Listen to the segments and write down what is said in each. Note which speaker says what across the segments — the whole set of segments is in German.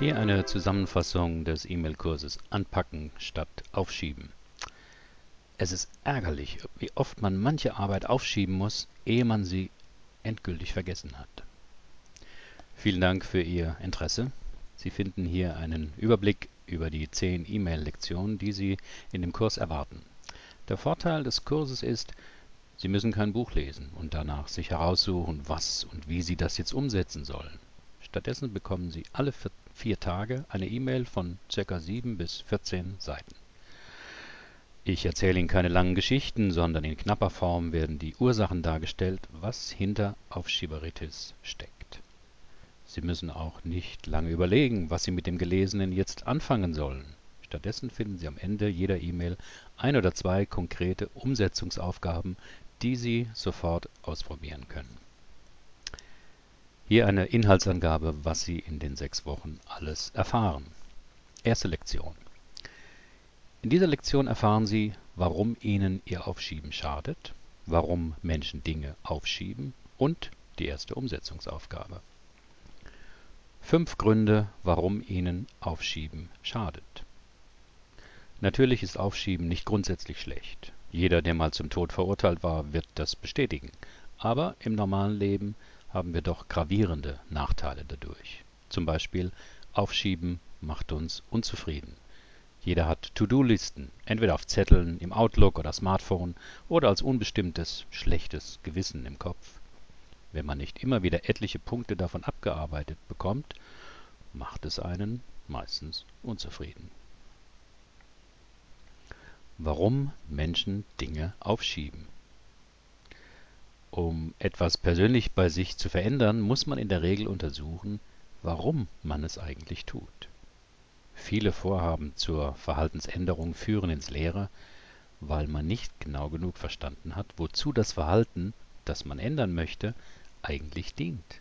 Speaker 1: Hier eine Zusammenfassung des E-Mail-Kurses Anpacken statt Aufschieben. Es ist ärgerlich, wie oft man manche Arbeit aufschieben muss, ehe man sie endgültig vergessen hat. Vielen Dank für Ihr Interesse. Sie finden hier einen Überblick über die 10 E-Mail-Lektionen, die Sie in dem Kurs erwarten. Der Vorteil des Kurses ist, Sie müssen kein Buch lesen und danach sich heraussuchen, was und wie Sie das jetzt umsetzen sollen. Stattdessen bekommen Sie alle vier Tage eine E-Mail von ca. 7 bis 14 Seiten. Ich erzähle Ihnen keine langen Geschichten, sondern in knapper Form werden die Ursachen dargestellt, was hinter Aufschieberitis steckt. Sie müssen auch nicht lange überlegen, was Sie mit dem Gelesenen jetzt anfangen sollen. Stattdessen finden Sie am Ende jeder E-Mail ein oder zwei konkrete Umsetzungsaufgaben, die Sie sofort ausprobieren können. Hier eine Inhaltsangabe, was Sie in den sechs Wochen alles erfahren. Erste Lektion. In dieser Lektion erfahren Sie, warum Ihnen Ihr Aufschieben schadet, warum Menschen Dinge aufschieben und die erste Umsetzungsaufgabe. Fünf Gründe, warum Ihnen Aufschieben schadet. Natürlich ist Aufschieben nicht grundsätzlich schlecht. Jeder, der mal zum Tod verurteilt war, wird das bestätigen. Aber im normalen Leben haben wir doch gravierende Nachteile dadurch. Zum Beispiel Aufschieben macht uns unzufrieden. Jeder hat To-Do-Listen, entweder auf Zetteln, im Outlook oder Smartphone oder als unbestimmtes, schlechtes Gewissen im Kopf. Wenn man nicht immer wieder etliche Punkte davon abgearbeitet bekommt, macht es einen meistens unzufrieden. Warum Menschen Dinge aufschieben um etwas persönlich bei sich zu verändern, muss man in der Regel untersuchen, warum man es eigentlich tut. Viele Vorhaben zur Verhaltensänderung führen ins Leere, weil man nicht genau genug verstanden hat, wozu das Verhalten, das man ändern möchte, eigentlich dient.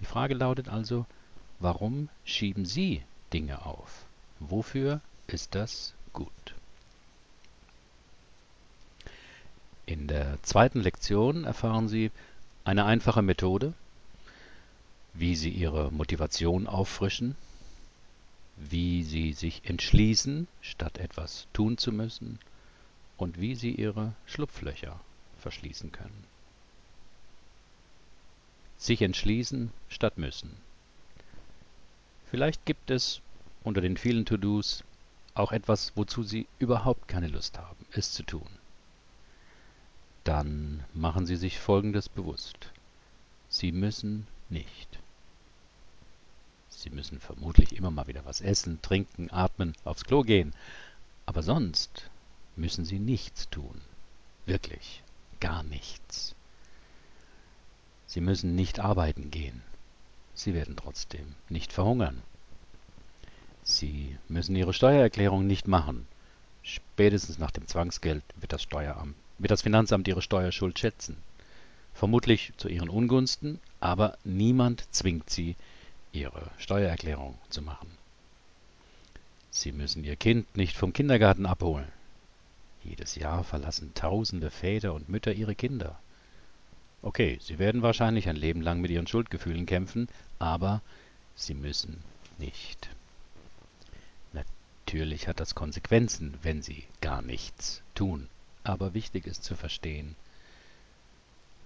Speaker 1: Die Frage lautet also, warum schieben Sie Dinge auf? Wofür ist das gut? In der zweiten Lektion erfahren Sie eine einfache Methode, wie Sie Ihre Motivation auffrischen, wie Sie sich entschließen, statt etwas tun zu müssen und wie Sie Ihre Schlupflöcher verschließen können. Sich entschließen statt müssen. Vielleicht gibt es unter den vielen To-Dos auch etwas, wozu Sie überhaupt keine Lust haben, es zu tun. Dann machen Sie sich Folgendes bewusst. Sie müssen nicht. Sie müssen vermutlich immer mal wieder was essen, trinken, atmen, aufs Klo gehen. Aber sonst müssen Sie nichts tun. Wirklich. Gar nichts. Sie müssen nicht arbeiten gehen. Sie werden trotzdem nicht verhungern. Sie müssen Ihre Steuererklärung nicht machen. Spätestens nach dem Zwangsgeld wird das Steueramt wird das Finanzamt ihre Steuerschuld schätzen. Vermutlich zu ihren Ungunsten, aber niemand zwingt sie, ihre Steuererklärung zu machen. Sie müssen ihr Kind nicht vom Kindergarten abholen. Jedes Jahr verlassen tausende Väter und Mütter ihre Kinder. Okay, sie werden wahrscheinlich ein Leben lang mit ihren Schuldgefühlen kämpfen, aber sie müssen nicht. Natürlich hat das Konsequenzen, wenn sie gar nichts tun. Aber wichtig ist zu verstehen,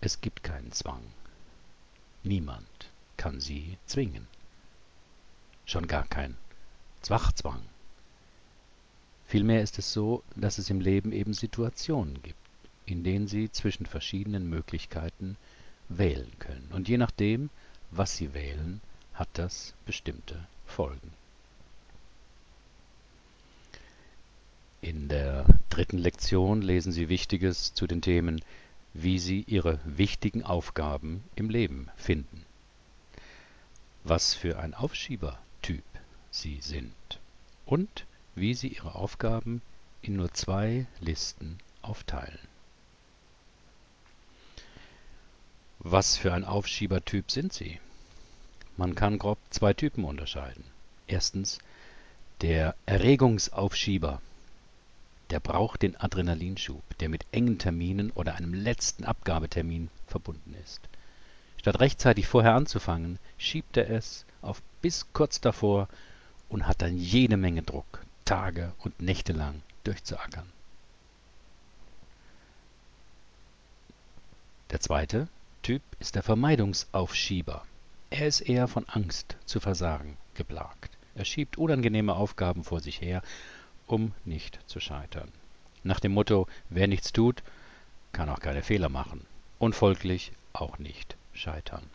Speaker 1: es gibt keinen Zwang. Niemand kann sie zwingen. Schon gar kein Zwachzwang. Vielmehr ist es so, dass es im Leben eben Situationen gibt, in denen sie zwischen verschiedenen Möglichkeiten wählen können. Und je nachdem, was sie wählen, hat das bestimmte Folgen. In der dritten Lektion lesen Sie Wichtiges zu den Themen, wie Sie Ihre wichtigen Aufgaben im Leben finden, was für ein Aufschiebertyp Sie sind und wie Sie Ihre Aufgaben in nur zwei Listen aufteilen. Was für ein Aufschiebertyp sind Sie? Man kann grob zwei Typen unterscheiden. Erstens der Erregungsaufschieber der braucht den Adrenalinschub, der mit engen Terminen oder einem letzten Abgabetermin verbunden ist. Statt rechtzeitig vorher anzufangen, schiebt er es auf bis kurz davor und hat dann jede Menge Druck, Tage und Nächte lang durchzuackern. Der zweite Typ ist der Vermeidungsaufschieber. Er ist eher von Angst zu versagen geplagt. Er schiebt unangenehme Aufgaben vor sich her, um nicht zu scheitern. Nach dem Motto, wer nichts tut, kann auch keine Fehler machen und folglich auch nicht scheitern.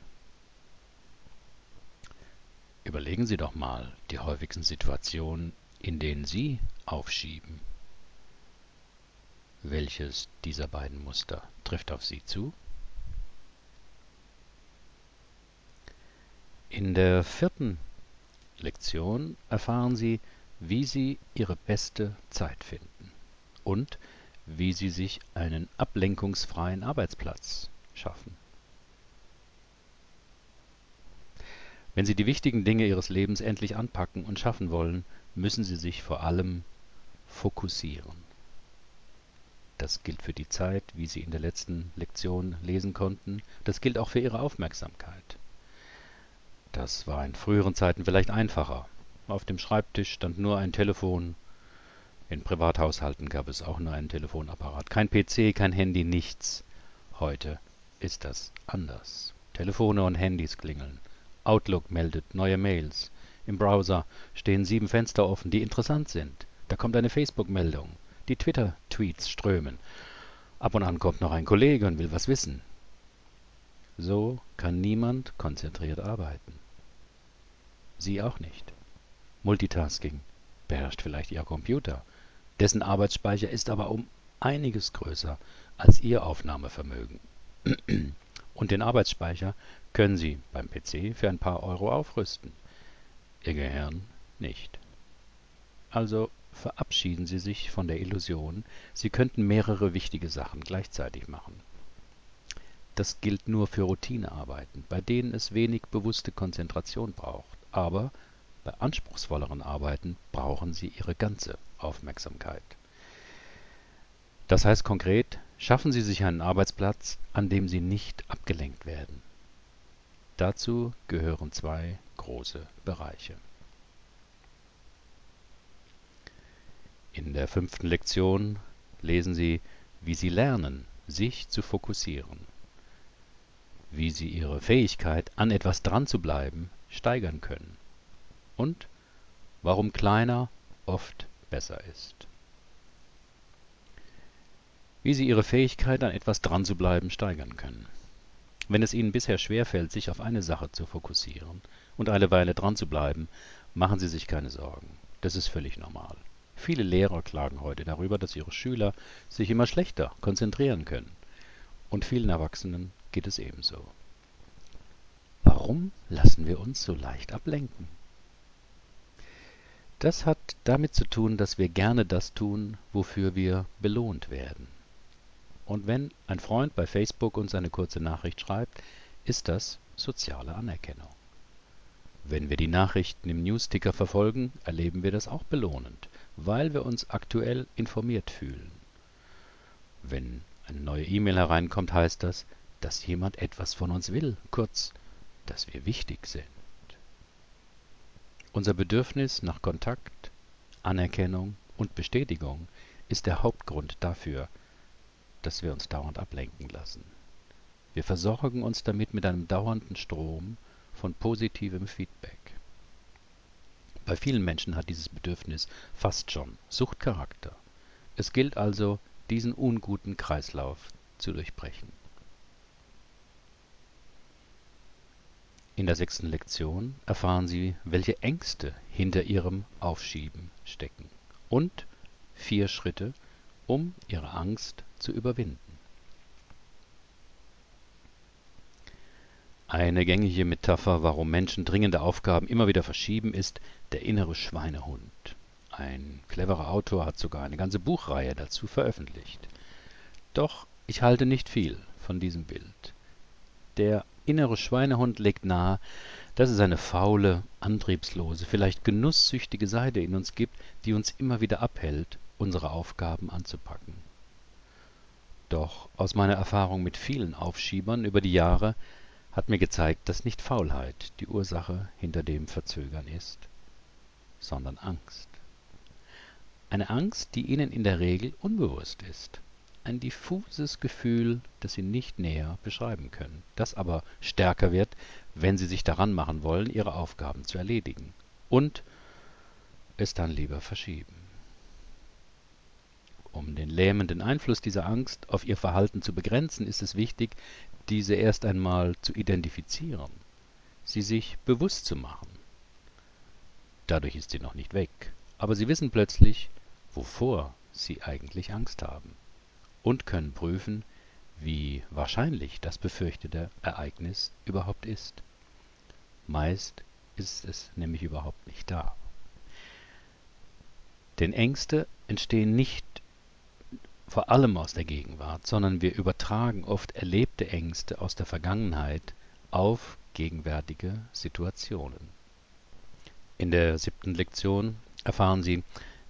Speaker 1: Überlegen Sie doch mal die häufigsten Situationen, in denen Sie aufschieben. Welches dieser beiden Muster trifft auf Sie zu? In der vierten Lektion erfahren Sie, wie Sie Ihre beste Zeit finden und wie Sie sich einen ablenkungsfreien Arbeitsplatz schaffen. Wenn Sie die wichtigen Dinge Ihres Lebens endlich anpacken und schaffen wollen, müssen Sie sich vor allem fokussieren. Das gilt für die Zeit, wie Sie in der letzten Lektion lesen konnten, das gilt auch für Ihre Aufmerksamkeit. Das war in früheren Zeiten vielleicht einfacher. Auf dem Schreibtisch stand nur ein Telefon. In Privathaushalten gab es auch nur einen Telefonapparat. Kein PC, kein Handy, nichts. Heute ist das anders. Telefone und Handys klingeln. Outlook meldet neue Mails. Im Browser stehen sieben Fenster offen, die interessant sind. Da kommt eine Facebook-Meldung. Die Twitter-Tweets strömen. Ab und an kommt noch ein Kollege und will was wissen. So kann niemand konzentriert arbeiten. Sie auch nicht. Multitasking beherrscht vielleicht Ihr Computer. Dessen Arbeitsspeicher ist aber um einiges größer als Ihr Aufnahmevermögen. Und den Arbeitsspeicher können Sie beim PC für ein paar Euro aufrüsten. Ihr Gehirn nicht. Also verabschieden Sie sich von der Illusion, Sie könnten mehrere wichtige Sachen gleichzeitig machen. Das gilt nur für Routinearbeiten, bei denen es wenig bewusste Konzentration braucht aber bei anspruchsvolleren Arbeiten brauchen Sie Ihre ganze Aufmerksamkeit. Das heißt konkret, schaffen Sie sich einen Arbeitsplatz, an dem Sie nicht abgelenkt werden. Dazu gehören zwei große Bereiche. In der fünften Lektion lesen Sie, wie Sie lernen, sich zu fokussieren, wie Sie Ihre Fähigkeit, an etwas dran zu bleiben, steigern können und warum kleiner oft besser ist. Wie Sie Ihre Fähigkeit, an etwas dran zu bleiben, steigern können. Wenn es Ihnen bisher schwerfällt, sich auf eine Sache zu fokussieren und eine Weile dran zu bleiben, machen Sie sich keine Sorgen. Das ist völlig normal. Viele Lehrer klagen heute darüber, dass ihre Schüler sich immer schlechter konzentrieren können. Und vielen Erwachsenen geht es ebenso. Warum lassen wir uns so leicht ablenken? Das hat damit zu tun, dass wir gerne das tun, wofür wir belohnt werden. Und wenn ein Freund bei Facebook uns eine kurze Nachricht schreibt, ist das soziale Anerkennung. Wenn wir die Nachrichten im Newsticker verfolgen, erleben wir das auch belohnend, weil wir uns aktuell informiert fühlen. Wenn eine neue E-Mail hereinkommt, heißt das, dass jemand etwas von uns will, kurz dass wir wichtig sind. Unser Bedürfnis nach Kontakt, Anerkennung und Bestätigung ist der Hauptgrund dafür, dass wir uns dauernd ablenken lassen. Wir versorgen uns damit mit einem dauernden Strom von positivem Feedback. Bei vielen Menschen hat dieses Bedürfnis fast schon Suchtcharakter. Es gilt also, diesen unguten Kreislauf zu durchbrechen. In der sechsten Lektion erfahren Sie, welche Ängste hinter Ihrem Aufschieben stecken und vier Schritte, um Ihre Angst zu überwinden. Eine gängige Metapher, warum Menschen dringende Aufgaben immer wieder verschieben, ist der innere Schweinehund. Ein cleverer Autor hat sogar eine ganze Buchreihe dazu veröffentlicht. Doch ich halte nicht viel von diesem Bild. Der innere Schweinehund legt nahe, dass es eine faule, antriebslose, vielleicht genusssüchtige Seite in uns gibt, die uns immer wieder abhält, unsere Aufgaben anzupacken. Doch aus meiner Erfahrung mit vielen Aufschiebern über die Jahre hat mir gezeigt, dass nicht Faulheit die Ursache hinter dem Verzögern ist, sondern Angst. Eine Angst, die Ihnen in der Regel unbewusst ist. Ein diffuses Gefühl, das Sie nicht näher beschreiben können, das aber stärker wird, wenn Sie sich daran machen wollen, Ihre Aufgaben zu erledigen und es dann lieber verschieben. Um den lähmenden Einfluss dieser Angst auf Ihr Verhalten zu begrenzen, ist es wichtig, diese erst einmal zu identifizieren, sie sich bewusst zu machen. Dadurch ist sie noch nicht weg, aber Sie wissen plötzlich, wovor Sie eigentlich Angst haben und können prüfen, wie wahrscheinlich das befürchtete Ereignis überhaupt ist. Meist ist es nämlich überhaupt nicht da. Denn Ängste entstehen nicht vor allem aus der Gegenwart, sondern wir übertragen oft erlebte Ängste aus der Vergangenheit auf gegenwärtige Situationen. In der siebten Lektion erfahren Sie,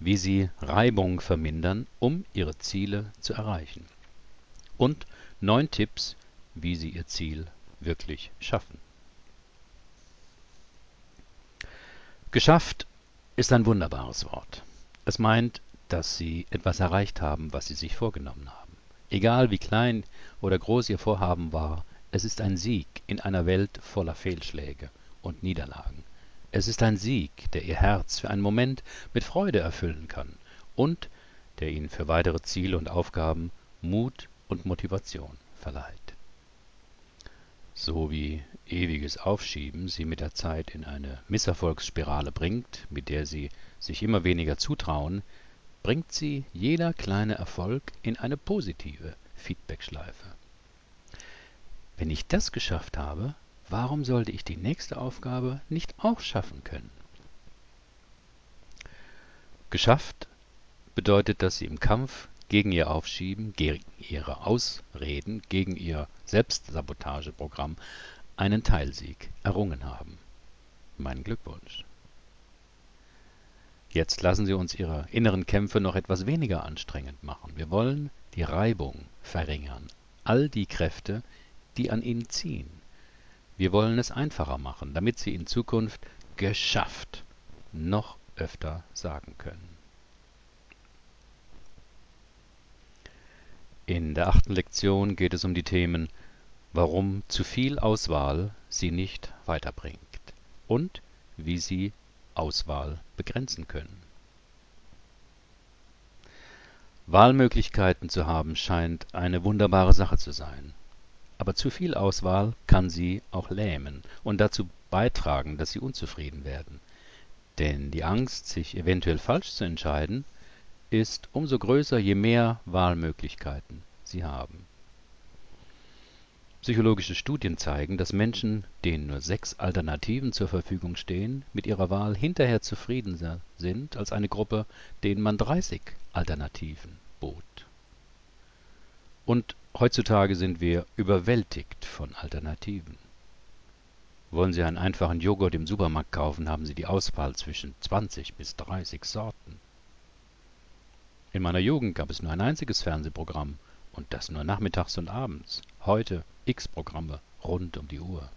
Speaker 1: wie Sie Reibung vermindern, um Ihre Ziele zu erreichen. Und neun Tipps, wie Sie Ihr Ziel wirklich schaffen. Geschafft ist ein wunderbares Wort. Es meint, dass Sie etwas erreicht haben, was Sie sich vorgenommen haben. Egal wie klein oder groß Ihr Vorhaben war, es ist ein Sieg in einer Welt voller Fehlschläge und Niederlagen. Es ist ein Sieg, der Ihr Herz für einen Moment mit Freude erfüllen kann und der Ihnen für weitere Ziele und Aufgaben Mut und Motivation verleiht. So wie ewiges Aufschieben Sie mit der Zeit in eine Misserfolgsspirale bringt, mit der Sie sich immer weniger zutrauen, bringt sie jeder kleine Erfolg in eine positive Feedbackschleife. Wenn ich das geschafft habe, warum sollte ich die nächste Aufgabe nicht auch schaffen können? Geschafft bedeutet, dass Sie im Kampf gegen Ihr Aufschieben, gegen Ihre Ausreden, gegen Ihr Selbstsabotageprogramm einen Teilsieg errungen haben. Mein Glückwunsch. Jetzt lassen Sie uns Ihre inneren Kämpfe noch etwas weniger anstrengend machen. Wir wollen die Reibung verringern, all die Kräfte, die an Ihnen ziehen. Wir wollen es einfacher machen, damit Sie in Zukunft geschafft noch öfter sagen können. In der achten Lektion geht es um die Themen Warum zu viel Auswahl Sie nicht weiterbringt und wie Sie Auswahl begrenzen können. Wahlmöglichkeiten zu haben scheint eine wunderbare Sache zu sein. Aber zu viel Auswahl kann sie auch lähmen und dazu beitragen, dass sie unzufrieden werden. Denn die Angst, sich eventuell falsch zu entscheiden, ist umso größer, je mehr Wahlmöglichkeiten sie haben. Psychologische Studien zeigen, dass Menschen, denen nur sechs Alternativen zur Verfügung stehen, mit ihrer Wahl hinterher zufriedener sind als eine Gruppe, denen man 30 Alternativen bot. Und heutzutage sind wir überwältigt von Alternativen. Wollen Sie einen einfachen Joghurt im Supermarkt kaufen, haben Sie die Auswahl zwischen 20 bis 30 Sorten. In meiner Jugend gab es nur ein einziges Fernsehprogramm und das nur nachmittags und abends. Heute X-Programme rund um die Uhr.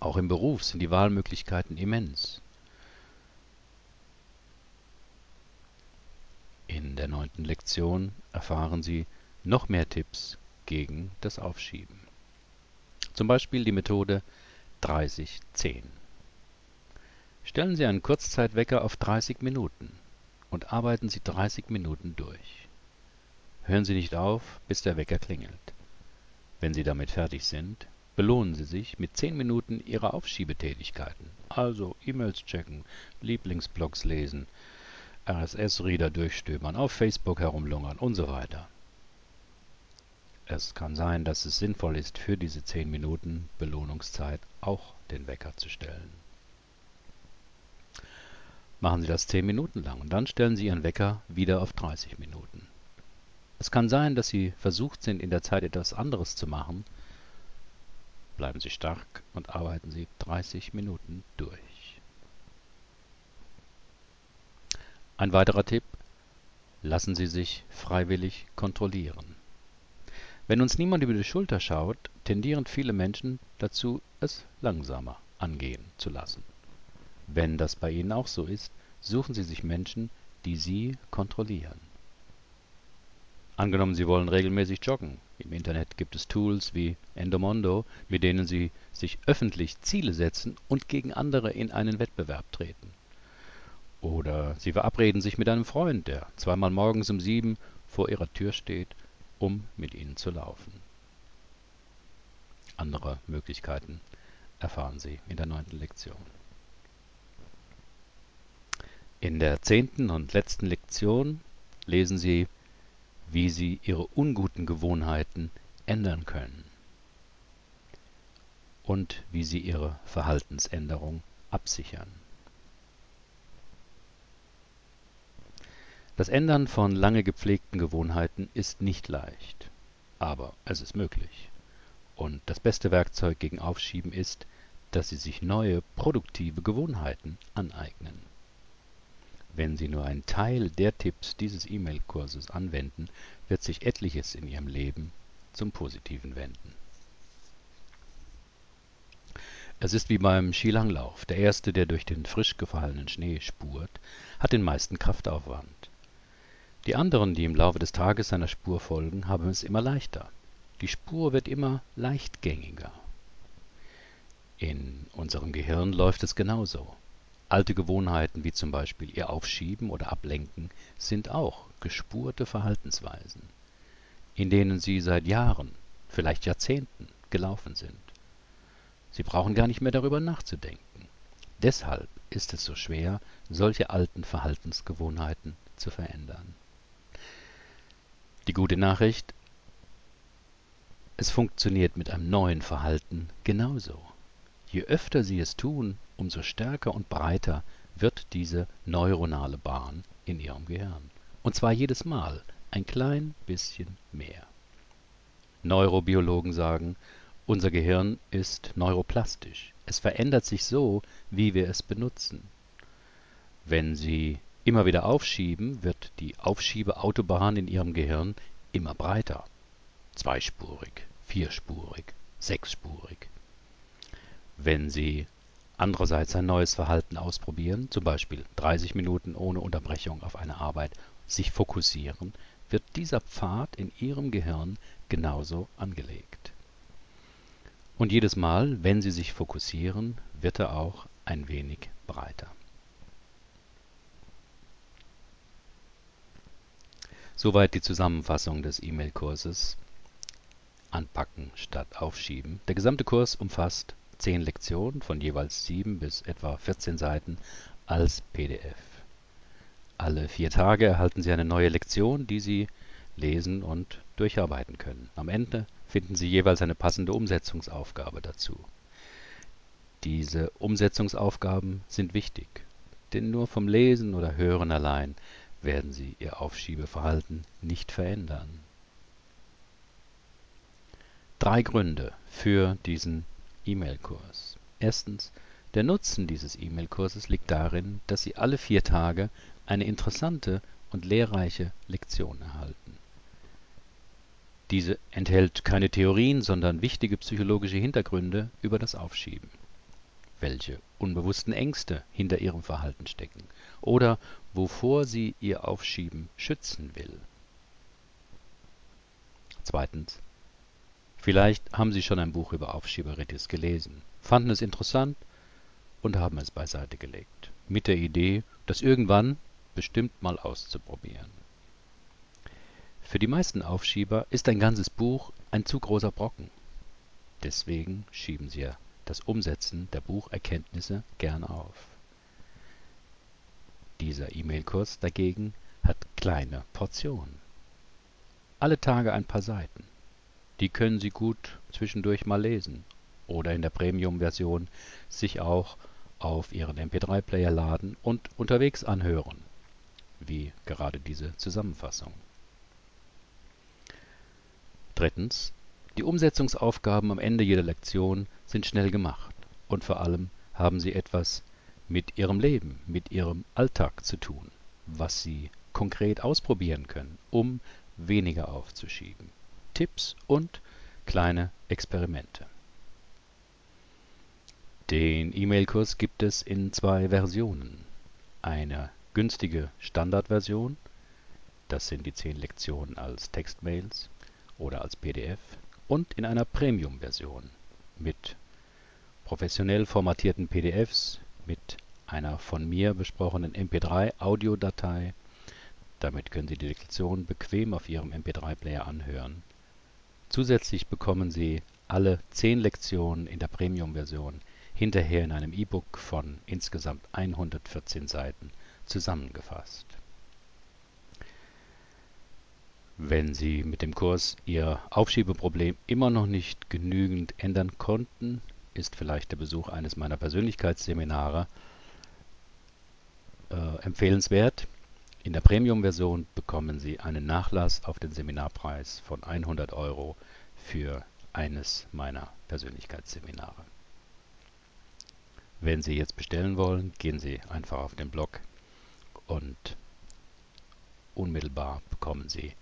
Speaker 1: Auch im Beruf sind die Wahlmöglichkeiten immens. In der neunten Lektion erfahren Sie noch mehr Tipps gegen das Aufschieben. Zum Beispiel die Methode 30-10. Stellen Sie einen Kurzzeitwecker auf 30 Minuten und arbeiten Sie 30 Minuten durch. Hören Sie nicht auf, bis der Wecker klingelt. Wenn Sie damit fertig sind, belohnen Sie sich mit 10 Minuten Ihrer Aufschiebetätigkeiten, also E-Mails checken, Lieblingsblogs lesen, RSS-Reader durchstöbern, auf Facebook herumlungern und so weiter. Es kann sein, dass es sinnvoll ist, für diese 10 Minuten Belohnungszeit auch den Wecker zu stellen. Machen Sie das 10 Minuten lang und dann stellen Sie Ihren Wecker wieder auf 30 Minuten. Es kann sein, dass Sie versucht sind, in der Zeit etwas anderes zu machen. Bleiben Sie stark und arbeiten Sie 30 Minuten durch. Ein weiterer Tipp. Lassen Sie sich freiwillig kontrollieren. Wenn uns niemand über die Schulter schaut, tendieren viele Menschen dazu, es langsamer angehen zu lassen. Wenn das bei Ihnen auch so ist, suchen Sie sich Menschen, die Sie kontrollieren. Angenommen, Sie wollen regelmäßig joggen. Im Internet gibt es Tools wie Endomondo, mit denen Sie sich öffentlich Ziele setzen und gegen andere in einen Wettbewerb treten. Oder Sie verabreden sich mit einem Freund, der zweimal morgens um sieben vor Ihrer Tür steht, um mit Ihnen zu laufen. Andere Möglichkeiten erfahren Sie in der neunten Lektion. In der zehnten und letzten Lektion lesen Sie wie sie ihre unguten Gewohnheiten ändern können und wie sie ihre Verhaltensänderung absichern. Das Ändern von lange gepflegten Gewohnheiten ist nicht leicht, aber es ist möglich. Und das beste Werkzeug gegen Aufschieben ist, dass Sie sich neue, produktive Gewohnheiten aneignen. Wenn Sie nur einen Teil der Tipps dieses E-Mail-Kurses anwenden, wird sich etliches in Ihrem Leben zum Positiven wenden. Es ist wie beim Skilanglauf. Der Erste, der durch den frisch gefallenen Schnee spurt, hat den meisten Kraftaufwand. Die anderen, die im Laufe des Tages seiner Spur folgen, haben es immer leichter. Die Spur wird immer leichtgängiger. In unserem Gehirn läuft es genauso. Alte Gewohnheiten wie zum Beispiel ihr Aufschieben oder Ablenken sind auch gespurte Verhaltensweisen, in denen sie seit Jahren, vielleicht Jahrzehnten gelaufen sind. Sie brauchen gar nicht mehr darüber nachzudenken. Deshalb ist es so schwer, solche alten Verhaltensgewohnheiten zu verändern. Die gute Nachricht, es funktioniert mit einem neuen Verhalten genauso. Je öfter Sie es tun, umso stärker und breiter wird diese neuronale Bahn in Ihrem Gehirn. Und zwar jedes Mal ein klein bisschen mehr. Neurobiologen sagen, unser Gehirn ist neuroplastisch. Es verändert sich so, wie wir es benutzen. Wenn Sie immer wieder aufschieben, wird die Aufschiebeautobahn in Ihrem Gehirn immer breiter. Zweispurig, vierspurig, sechsspurig. Wenn Sie andererseits ein neues Verhalten ausprobieren, zum Beispiel 30 Minuten ohne Unterbrechung auf eine Arbeit sich fokussieren, wird dieser Pfad in Ihrem Gehirn genauso angelegt. Und jedes Mal, wenn Sie sich fokussieren, wird er auch ein wenig breiter. Soweit die Zusammenfassung des E-Mail-Kurses Anpacken statt Aufschieben. Der gesamte Kurs umfasst zehn Lektionen von jeweils sieben bis etwa 14 Seiten als PDF. Alle vier Tage erhalten Sie eine neue Lektion, die Sie lesen und durcharbeiten können. Am Ende finden Sie jeweils eine passende Umsetzungsaufgabe dazu. Diese Umsetzungsaufgaben sind wichtig, denn nur vom Lesen oder Hören allein werden Sie Ihr Aufschiebeverhalten nicht verändern. Drei Gründe für diesen E-Mail-Kurs. Erstens, der Nutzen dieses E-Mail-Kurses liegt darin, dass Sie alle vier Tage eine interessante und lehrreiche Lektion erhalten. Diese enthält keine Theorien, sondern wichtige psychologische Hintergründe über das Aufschieben. Welche unbewussten Ängste hinter Ihrem Verhalten stecken oder wovor Sie Ihr Aufschieben schützen will. Zweitens, Vielleicht haben Sie schon ein Buch über Aufschieberitis gelesen, fanden es interessant und haben es beiseite gelegt, mit der Idee, das irgendwann bestimmt mal auszuprobieren. Für die meisten Aufschieber ist ein ganzes Buch ein zu großer Brocken. Deswegen schieben sie das Umsetzen der Bucherkenntnisse gern auf. Dieser E-Mail-Kurs dagegen hat kleine Portionen. Alle Tage ein paar Seiten. Die können Sie gut zwischendurch mal lesen oder in der Premium-Version sich auch auf Ihren MP3-Player laden und unterwegs anhören, wie gerade diese Zusammenfassung. Drittens. Die Umsetzungsaufgaben am Ende jeder Lektion sind schnell gemacht und vor allem haben sie etwas mit Ihrem Leben, mit Ihrem Alltag zu tun, was Sie konkret ausprobieren können, um weniger aufzuschieben. Tipps und kleine Experimente. Den E-Mail-Kurs gibt es in zwei Versionen. Eine günstige Standardversion, das sind die 10 Lektionen als Textmails oder als PDF, und in einer Premium-Version mit professionell formatierten PDFs, mit einer von mir besprochenen MP3-Audiodatei. Damit können Sie die Lektion bequem auf Ihrem MP3-Player anhören. Zusätzlich bekommen Sie alle 10 Lektionen in der Premium-Version hinterher in einem E-Book von insgesamt 114 Seiten zusammengefasst. Wenn Sie mit dem Kurs Ihr Aufschiebeproblem immer noch nicht genügend ändern konnten, ist vielleicht der Besuch eines meiner Persönlichkeitsseminare äh, empfehlenswert. In der Premium-Version bekommen Sie einen Nachlass auf den Seminarpreis von 100 Euro für eines meiner Persönlichkeitsseminare. Wenn Sie jetzt bestellen wollen, gehen Sie einfach auf den Blog und unmittelbar bekommen Sie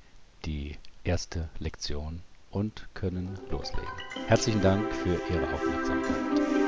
Speaker 1: die erste Lektion und können loslegen. Herzlichen Dank für Ihre Aufmerksamkeit.